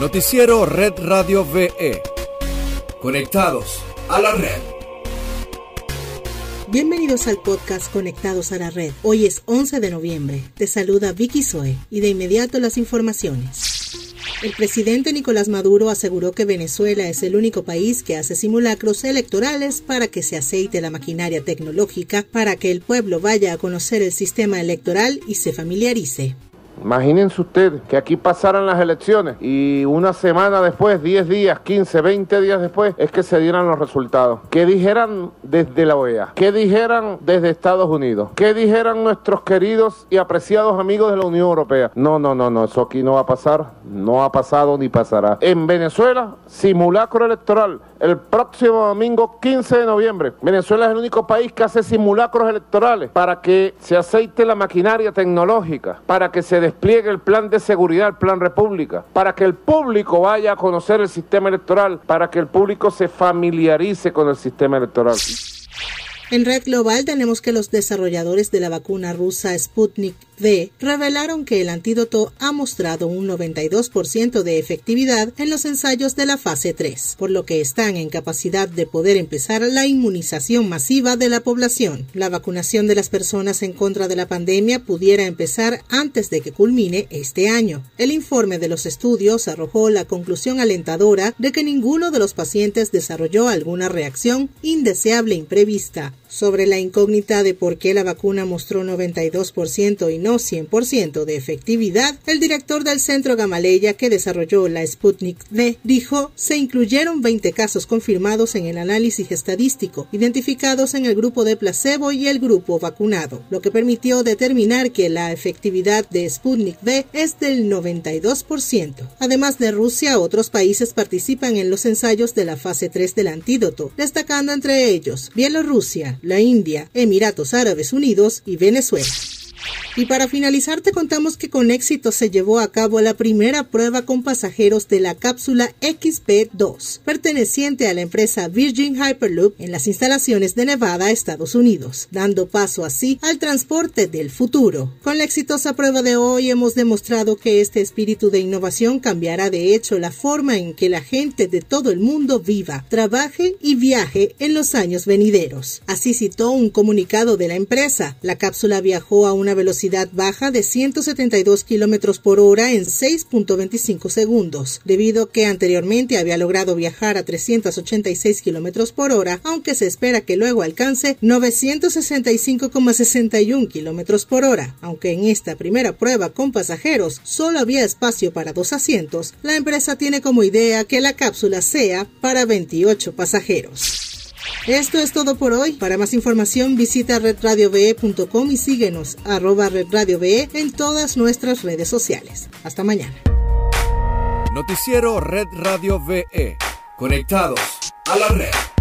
Noticiero Red Radio VE. Conectados a la red. Bienvenidos al podcast Conectados a la Red. Hoy es 11 de noviembre. Te saluda Vicky Zoe y de inmediato las informaciones. El presidente Nicolás Maduro aseguró que Venezuela es el único país que hace simulacros electorales para que se aceite la maquinaria tecnológica, para que el pueblo vaya a conocer el sistema electoral y se familiarice. Imagínense ustedes que aquí pasaran las elecciones y una semana después, 10 días, 15, 20 días después, es que se dieran los resultados. ¿Qué dijeran desde la OEA? ¿Qué dijeran desde Estados Unidos? ¿Qué dijeran nuestros queridos y apreciados amigos de la Unión Europea? No, no, no, no, eso aquí no va a pasar, no ha pasado ni pasará. En Venezuela, simulacro electoral el próximo domingo 15 de noviembre. Venezuela es el único país que hace simulacros electorales para que se aceite la maquinaria tecnológica, para que se despliegue el plan de seguridad, el plan república, para que el público vaya a conocer el sistema electoral, para que el público se familiarice con el sistema electoral. En Red Global tenemos que los desarrolladores de la vacuna rusa Sputnik V revelaron que el antídoto ha mostrado un 92% de efectividad en los ensayos de la fase 3, por lo que están en capacidad de poder empezar la inmunización masiva de la población. La vacunación de las personas en contra de la pandemia pudiera empezar antes de que culmine este año. El informe de los estudios arrojó la conclusión alentadora de que ninguno de los pacientes desarrolló alguna reacción indeseable imprevista sobre la incógnita de por qué la vacuna mostró 92% y no 100% de efectividad, el director del centro Gamaleya que desarrolló la Sputnik V dijo se incluyeron 20 casos confirmados en el análisis estadístico, identificados en el grupo de placebo y el grupo vacunado, lo que permitió determinar que la efectividad de Sputnik V es del 92%. Además de Rusia, otros países participan en los ensayos de la fase 3 del antídoto, destacando entre ellos Bielorrusia, la India, Emiratos Árabes Unidos y Venezuela. Y para finalizar te contamos que con éxito se llevó a cabo la primera prueba con pasajeros de la cápsula XP-2, perteneciente a la empresa Virgin Hyperloop en las instalaciones de Nevada, Estados Unidos, dando paso así al transporte del futuro. Con la exitosa prueba de hoy hemos demostrado que este espíritu de innovación cambiará de hecho la forma en que la gente de todo el mundo viva, trabaje y viaje en los años venideros. Así citó un comunicado de la empresa. La cápsula viajó a una velocidad baja de 172 kilómetros por hora en 6.25 segundos, debido a que anteriormente había logrado viajar a 386 kilómetros por hora, aunque se espera que luego alcance 965,61 kilómetros por hora. Aunque en esta primera prueba con pasajeros solo había espacio para dos asientos, la empresa tiene como idea que la cápsula sea para 28 pasajeros. Esto es todo por hoy. Para más información visita redradiove.com y síguenos arroba redradiove en todas nuestras redes sociales. Hasta mañana. Noticiero Red Radio VE. Conectados a la red.